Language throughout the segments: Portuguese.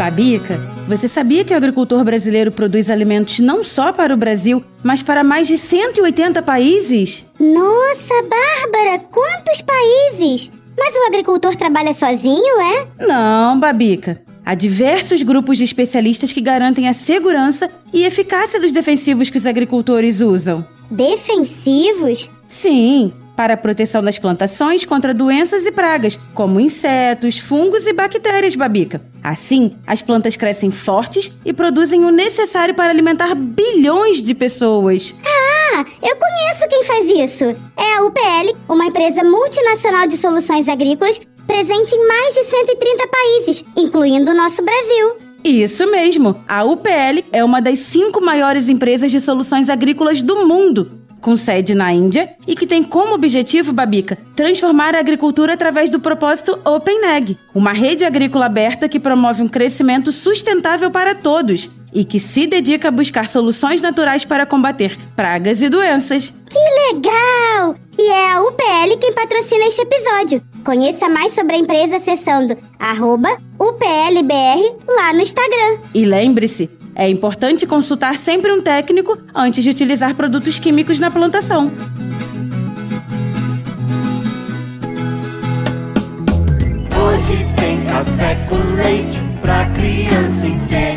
Babica, você sabia que o agricultor brasileiro produz alimentos não só para o Brasil, mas para mais de 180 países? Nossa, Bárbara, quantos países! Mas o agricultor trabalha sozinho, é? Não, Babica. Há diversos grupos de especialistas que garantem a segurança e eficácia dos defensivos que os agricultores usam. Defensivos? Sim, para a proteção das plantações contra doenças e pragas, como insetos, fungos e bactérias, Babica. Assim, as plantas crescem fortes e produzem o necessário para alimentar bilhões de pessoas. Ah, eu conheço quem faz isso. É a UPL, uma empresa multinacional de soluções agrícolas presente em mais de 130 países, incluindo o nosso Brasil. Isso mesmo! A UPL é uma das cinco maiores empresas de soluções agrícolas do mundo com sede na Índia e que tem como objetivo, Babica, transformar a agricultura através do propósito OpenAg, uma rede agrícola aberta que promove um crescimento sustentável para todos e que se dedica a buscar soluções naturais para combater pragas e doenças. Que legal! E é a UPL quem patrocina este episódio. Conheça mais sobre a empresa acessando UPLBR lá no Instagram. E lembre-se, é importante consultar sempre um técnico antes de utilizar produtos químicos na plantação. Hoje tem café com leite pra criança inteligente.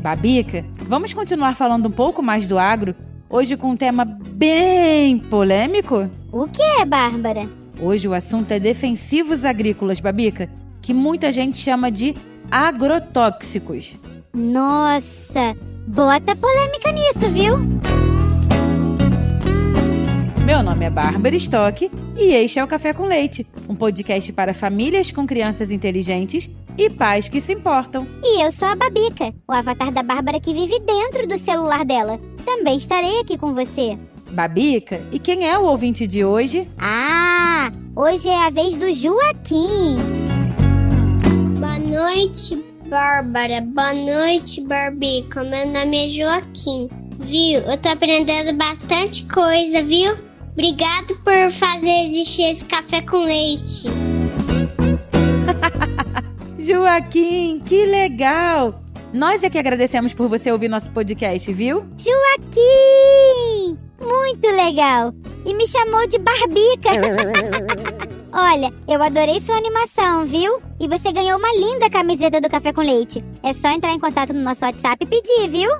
Babica, vamos continuar falando um pouco mais do agro, hoje com um tema bem polêmico? O que é, Bárbara? Hoje o assunto é defensivos agrícolas, Babica, que muita gente chama de agrotóxicos. Nossa, bota polêmica nisso, viu? Meu nome é Bárbara Stock e este é o Café com Leite, um podcast para famílias com crianças inteligentes e pais que se importam. E eu sou a Babica, o avatar da Bárbara que vive dentro do celular dela. Também estarei aqui com você. Babica, e quem é o ouvinte de hoje? Ah, hoje é a vez do Joaquim. Boa noite, Bárbara. Boa noite, Barbica. Meu nome é Joaquim. Viu? Eu tô aprendendo bastante coisa, viu? Obrigado por fazer existir esse café com leite. Joaquim, que legal! Nós é que agradecemos por você ouvir nosso podcast, viu? Joaquim! Muito legal! E me chamou de Barbica. Olha, eu adorei sua animação, viu? E você ganhou uma linda camiseta do Café com Leite. É só entrar em contato no nosso WhatsApp e pedir, viu?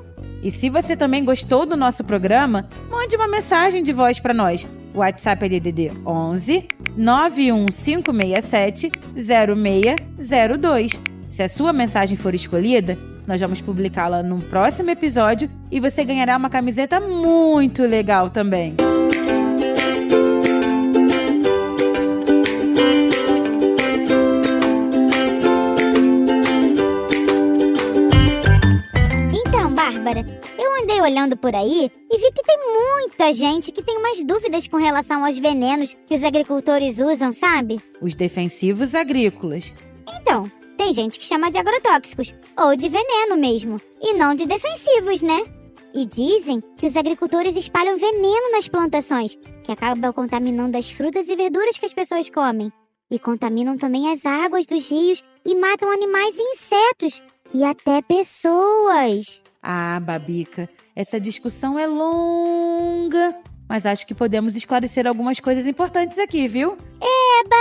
E se você também gostou do nosso programa, mande uma mensagem de voz para nós. O WhatsApp é DDD 11 91567 0602. Se a sua mensagem for escolhida, nós vamos publicá-la no próximo episódio e você ganhará uma camiseta muito legal também. Eu andei olhando por aí e vi que tem muita gente que tem umas dúvidas com relação aos venenos que os agricultores usam, sabe? Os defensivos agrícolas. Então, tem gente que chama de agrotóxicos, ou de veneno mesmo, e não de defensivos, né? E dizem que os agricultores espalham veneno nas plantações, que acabam contaminando as frutas e verduras que as pessoas comem. E contaminam também as águas dos rios e matam animais e insetos. E até pessoas. Ah, Babica, essa discussão é longa. Mas acho que podemos esclarecer algumas coisas importantes aqui, viu? Eba!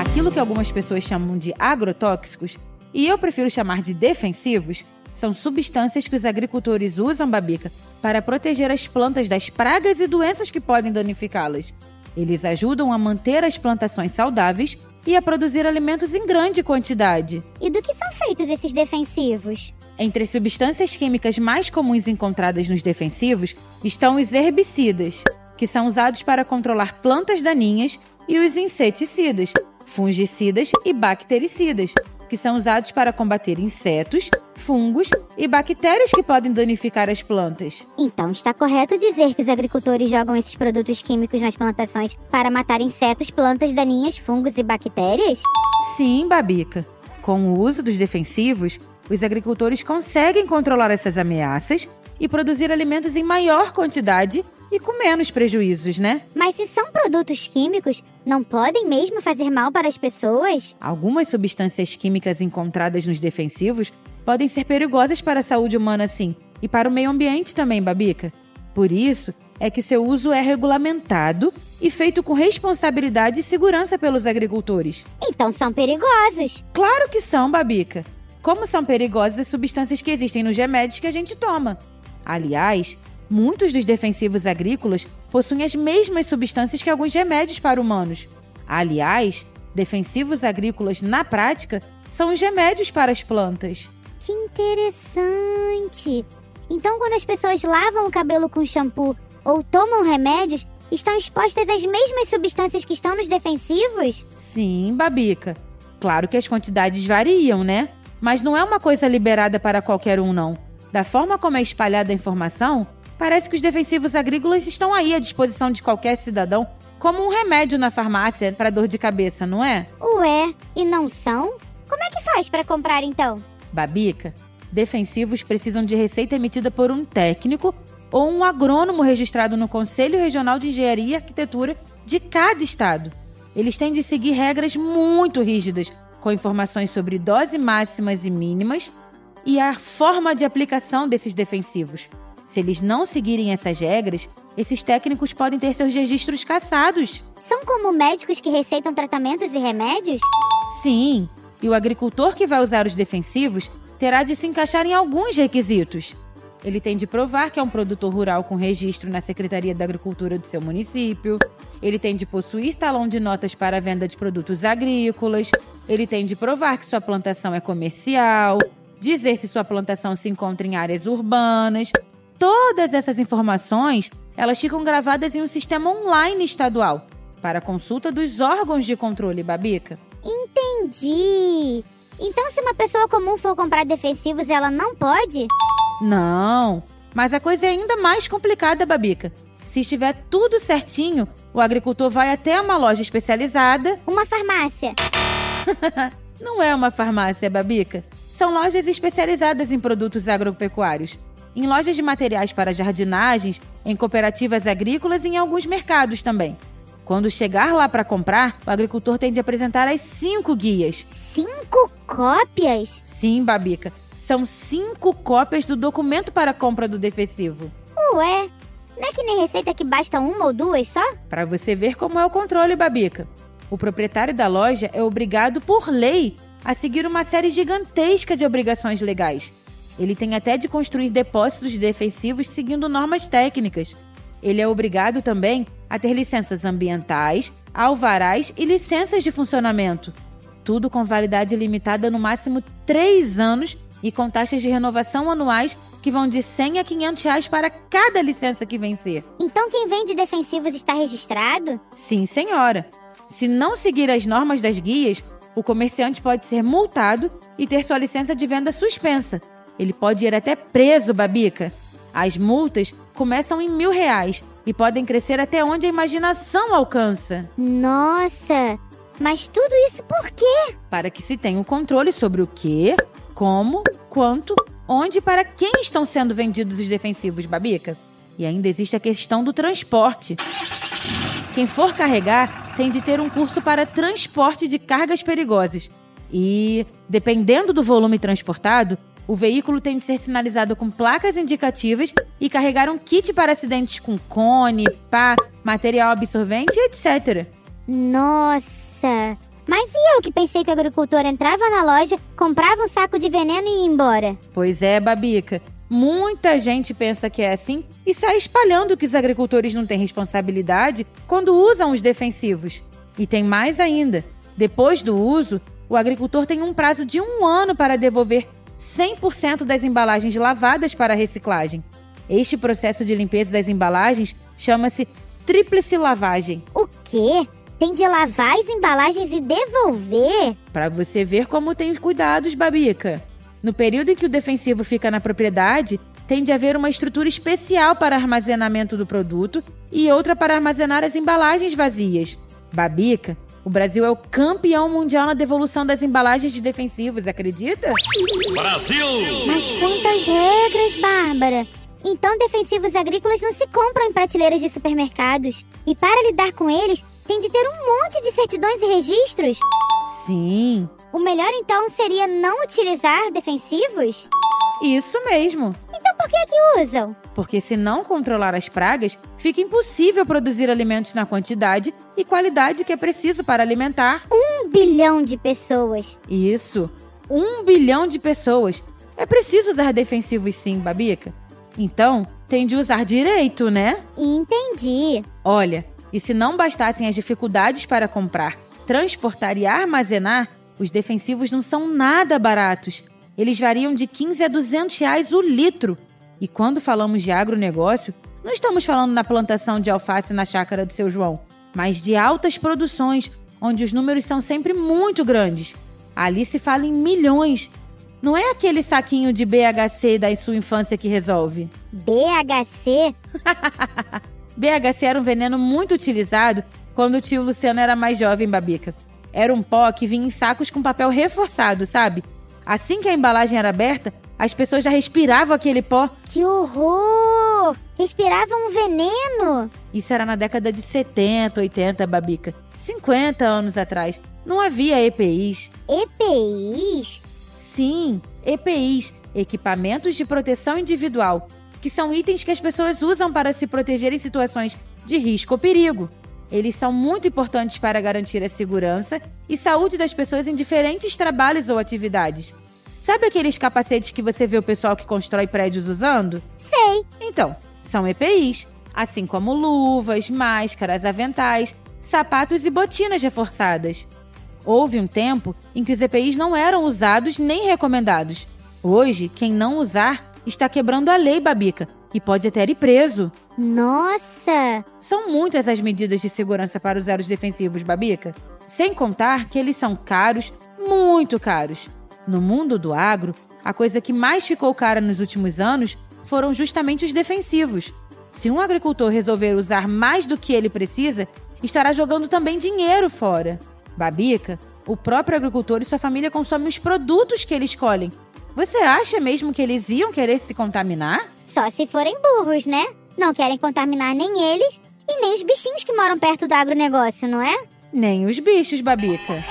Aquilo que algumas pessoas chamam de agrotóxicos, e eu prefiro chamar de defensivos, são substâncias que os agricultores usam, Babica, para proteger as plantas das pragas e doenças que podem danificá-las. Eles ajudam a manter as plantações saudáveis e a produzir alimentos em grande quantidade. E do que são feitos esses defensivos? Entre as substâncias químicas mais comuns encontradas nos defensivos estão os herbicidas, que são usados para controlar plantas daninhas e os inseticidas, fungicidas e bactericidas, que são usados para combater insetos, fungos e bactérias que podem danificar as plantas. Então está correto dizer que os agricultores jogam esses produtos químicos nas plantações para matar insetos, plantas daninhas, fungos e bactérias? Sim, Babica. Com o uso dos defensivos, os agricultores conseguem controlar essas ameaças e produzir alimentos em maior quantidade e com menos prejuízos, né? Mas se são produtos químicos, não podem mesmo fazer mal para as pessoas? Algumas substâncias químicas encontradas nos defensivos podem ser perigosas para a saúde humana, sim, e para o meio ambiente também, Babica. Por isso é que seu uso é regulamentado e feito com responsabilidade e segurança pelos agricultores. Então são perigosos. Claro que são, Babica. Como são perigosas as substâncias que existem nos remédios que a gente toma. Aliás, muitos dos defensivos agrícolas possuem as mesmas substâncias que alguns remédios para humanos. Aliás, defensivos agrícolas, na prática, são os remédios para as plantas. Que interessante! Então, quando as pessoas lavam o cabelo com shampoo ou tomam remédios, estão expostas às mesmas substâncias que estão nos defensivos? Sim, Babica. Claro que as quantidades variam, né? Mas não é uma coisa liberada para qualquer um, não. Da forma como é espalhada a informação, parece que os defensivos agrícolas estão aí à disposição de qualquer cidadão, como um remédio na farmácia para dor de cabeça, não é? Ué, e não são? Como é que faz para comprar então? Babica, defensivos precisam de receita emitida por um técnico ou um agrônomo registrado no Conselho Regional de Engenharia e Arquitetura de cada estado. Eles têm de seguir regras muito rígidas, com informações sobre dose máximas e mínimas e a forma de aplicação desses defensivos. Se eles não seguirem essas regras, esses técnicos podem ter seus registros cassados. São como médicos que receitam tratamentos e remédios? Sim, e o agricultor que vai usar os defensivos terá de se encaixar em alguns requisitos. Ele tem de provar que é um produtor rural com registro na Secretaria da Agricultura do seu município. Ele tem de possuir talão de notas para a venda de produtos agrícolas. Ele tem de provar que sua plantação é comercial. Dizer se sua plantação se encontra em áreas urbanas. Todas essas informações, elas ficam gravadas em um sistema online estadual para consulta dos órgãos de controle, Babica. Entendi. Então, se uma pessoa comum for comprar defensivos, ela não pode? Não, mas a coisa é ainda mais complicada, Babica. Se estiver tudo certinho, o agricultor vai até uma loja especializada. Uma farmácia. Não é uma farmácia, Babica. São lojas especializadas em produtos agropecuários. Em lojas de materiais para jardinagens, em cooperativas agrícolas e em alguns mercados também. Quando chegar lá para comprar, o agricultor tem de apresentar as cinco guias. Cinco cópias? Sim, Babica. São cinco cópias do documento para compra do defensivo. Ué, não é que nem receita que basta uma ou duas só? Para você ver como é o controle, Babica. O proprietário da loja é obrigado por lei a seguir uma série gigantesca de obrigações legais. Ele tem até de construir depósitos defensivos seguindo normas técnicas. Ele é obrigado também a ter licenças ambientais, alvarás e licenças de funcionamento. Tudo com validade limitada no máximo 3 anos e com taxas de renovação anuais que vão de 100 a 500 reais para cada licença que vencer. Então quem vende defensivos está registrado? Sim, senhora. Se não seguir as normas das guias, o comerciante pode ser multado e ter sua licença de venda suspensa. Ele pode ir até preso, Babica. As multas começam em mil reais e podem crescer até onde a imaginação alcança. Nossa! Mas tudo isso por quê? Para que se tenha o um controle sobre o que, como, quanto, onde e para quem estão sendo vendidos os defensivos, Babica. E ainda existe a questão do transporte. Quem for carregar tem de ter um curso para transporte de cargas perigosas. E, dependendo do volume transportado, o veículo tem de ser sinalizado com placas indicativas e carregar um kit para acidentes com cone, pá, material absorvente, etc. Nossa! Mas e eu que pensei que o agricultor entrava na loja, comprava um saco de veneno e ia embora? Pois é, Babica. Muita gente pensa que é assim e sai espalhando que os agricultores não têm responsabilidade quando usam os defensivos. E tem mais ainda: depois do uso, o agricultor tem um prazo de um ano para devolver 100% das embalagens lavadas para reciclagem. Este processo de limpeza das embalagens chama-se tríplice lavagem. O quê? Tem de lavar as embalagens e devolver? Para você ver como tem cuidados, Babica. No período em que o defensivo fica na propriedade, tem de haver uma estrutura especial para armazenamento do produto e outra para armazenar as embalagens vazias. Babica, o Brasil é o campeão mundial na devolução das embalagens de defensivos, acredita? Brasil! Mas quantas regras, Bárbara! Então, defensivos agrícolas não se compram em prateleiras de supermercados. E para lidar com eles, tem de ter um monte de certidões e registros. Sim, O melhor então seria não utilizar defensivos? isso mesmo. Por que é que usam? Porque se não controlar as pragas, fica impossível produzir alimentos na quantidade e qualidade que é preciso para alimentar. Um bilhão de pessoas. Isso, um bilhão de pessoas. É preciso usar defensivos sim, Babica. Então, tem de usar direito, né? Entendi. Olha, e se não bastassem as dificuldades para comprar, transportar e armazenar, os defensivos não são nada baratos. Eles variam de 15 a 200 reais o litro. E quando falamos de agronegócio, não estamos falando na plantação de alface na chácara do seu João, mas de altas produções, onde os números são sempre muito grandes. Ali se fala em milhões. Não é aquele saquinho de BHC da sua infância que resolve. BHC? BHC era um veneno muito utilizado quando o tio Luciano era mais jovem, Babica. Era um pó que vinha em sacos com papel reforçado, sabe? Assim que a embalagem era aberta, as pessoas já respiravam aquele pó. Que horror! Respiravam um veneno. Isso era na década de 70, 80, Babica. 50 anos atrás. Não havia EPIs. EPIs? Sim, EPIs, equipamentos de proteção individual, que são itens que as pessoas usam para se proteger em situações de risco ou perigo. Eles são muito importantes para garantir a segurança e saúde das pessoas em diferentes trabalhos ou atividades. Sabe aqueles capacetes que você vê o pessoal que constrói prédios usando? Sei. Então, são EPIs, assim como luvas, máscaras, aventais, sapatos e botinas reforçadas. Houve um tempo em que os EPIs não eram usados nem recomendados. Hoje, quem não usar está quebrando a lei, Babica, e pode até ir preso. Nossa! São muitas as medidas de segurança para usar os defensivos, Babica. Sem contar que eles são caros, muito caros. No mundo do agro, a coisa que mais ficou cara nos últimos anos foram justamente os defensivos. Se um agricultor resolver usar mais do que ele precisa, estará jogando também dinheiro fora. Babica, o próprio agricultor e sua família consomem os produtos que eles colhem. Você acha mesmo que eles iam querer se contaminar? Só se forem burros, né? Não querem contaminar nem eles e nem os bichinhos que moram perto do agronegócio, não é? Nem os bichos, Babica.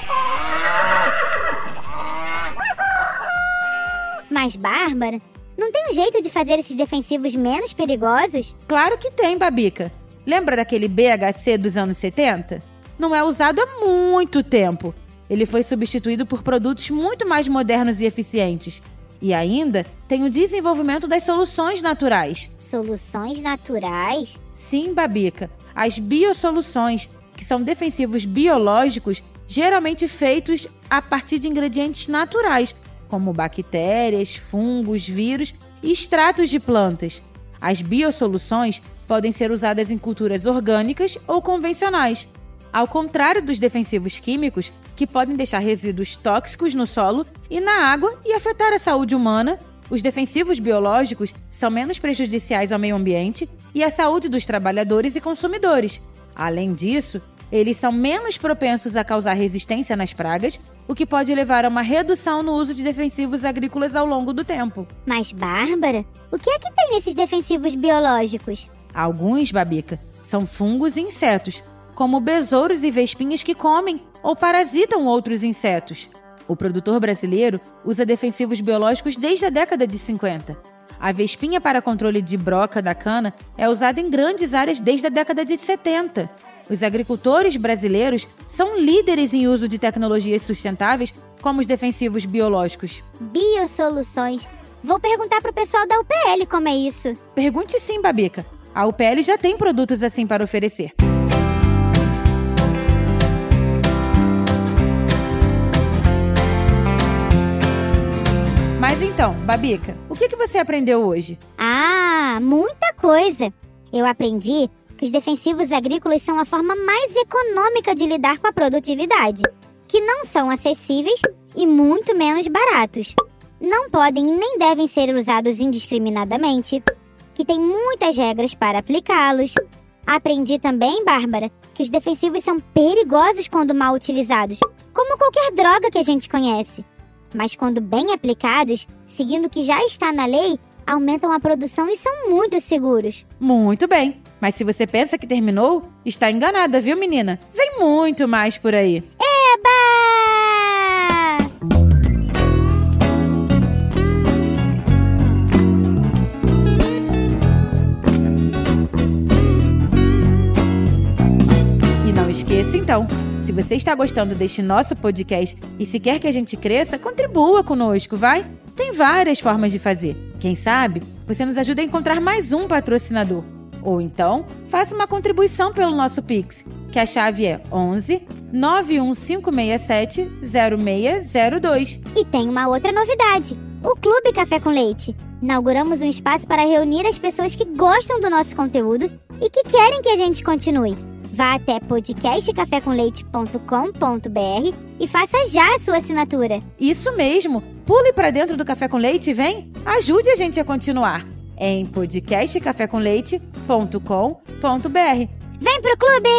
Mas, Bárbara, não tem um jeito de fazer esses defensivos menos perigosos? Claro que tem, Babica. Lembra daquele BHC dos anos 70? Não é usado há muito tempo. Ele foi substituído por produtos muito mais modernos e eficientes. E ainda tem o desenvolvimento das soluções naturais. Soluções naturais? Sim, Babica, as biosoluções, que são defensivos biológicos geralmente feitos a partir de ingredientes naturais, como bactérias, fungos, vírus e extratos de plantas. As biosoluções podem ser usadas em culturas orgânicas ou convencionais. Ao contrário dos defensivos químicos, que podem deixar resíduos tóxicos no solo e na água e afetar a saúde humana, os defensivos biológicos são menos prejudiciais ao meio ambiente e à saúde dos trabalhadores e consumidores. Além disso, eles são menos propensos a causar resistência nas pragas, o que pode levar a uma redução no uso de defensivos agrícolas ao longo do tempo. Mas, Bárbara, o que é que tem nesses defensivos biológicos? Alguns, Babica, são fungos e insetos, como besouros e vespinhas que comem ou parasitam outros insetos. O produtor brasileiro usa defensivos biológicos desde a década de 50. A vespinha para controle de broca da cana é usada em grandes áreas desde a década de 70. Os agricultores brasileiros são líderes em uso de tecnologias sustentáveis, como os defensivos biológicos. Biosoluções. Vou perguntar pro pessoal da UPL como é isso. Pergunte sim, Babica. A UPL já tem produtos assim para oferecer. Mas então, Babica, o que, que você aprendeu hoje? Ah, muita coisa. Eu aprendi que os defensivos agrícolas são a forma mais econômica de lidar com a produtividade, que não são acessíveis e muito menos baratos. Não podem nem devem ser usados indiscriminadamente, que tem muitas regras para aplicá-los. Aprendi também, Bárbara, que os defensivos são perigosos quando mal utilizados, como qualquer droga que a gente conhece. Mas quando bem aplicados, seguindo o que já está na lei, aumentam a produção e são muito seguros. Muito bem. Mas se você pensa que terminou, está enganada, viu, menina? Vem muito mais por aí. Eba! E não esqueça, então, se você está gostando deste nosso podcast e se quer que a gente cresça, contribua conosco, vai? Tem várias formas de fazer. Quem sabe você nos ajuda a encontrar mais um patrocinador. Ou então, faça uma contribuição pelo nosso Pix, que a chave é 11 91567 0602. E tem uma outra novidade: o Clube Café com Leite. Inauguramos um espaço para reunir as pessoas que gostam do nosso conteúdo e que querem que a gente continue. Vá até podcastcafécomleite.com.br e faça já a sua assinatura. Isso mesmo! Pule para dentro do Café com Leite e vem! Ajude a gente a continuar. Em podcastcafécomleite.com.br. Vem pro clube!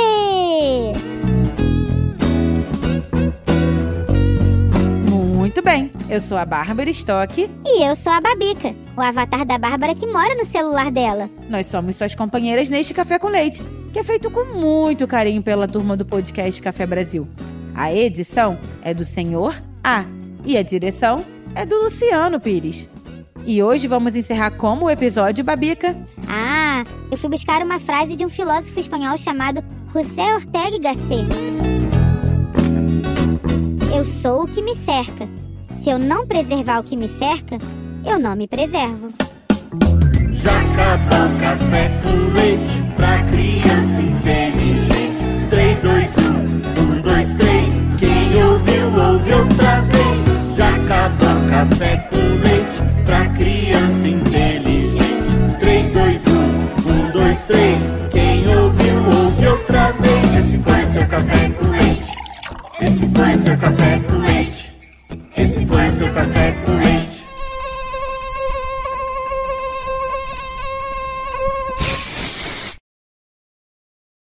Muito bem, eu sou a Bárbara Stock. E eu sou a Babica, o avatar da Bárbara que mora no celular dela. Nós somos suas companheiras neste Café com Leite, que é feito com muito carinho pela turma do podcast Café Brasil. A edição é do Senhor A e a direção é do Luciano Pires. E hoje vamos encerrar como o episódio Babica. Ah, eu fui buscar uma frase de um filósofo espanhol chamado José Ortega y Gasset. Eu sou o que me cerca. Se eu não preservar o que me cerca, eu não me preservo. Já acabou o café com leite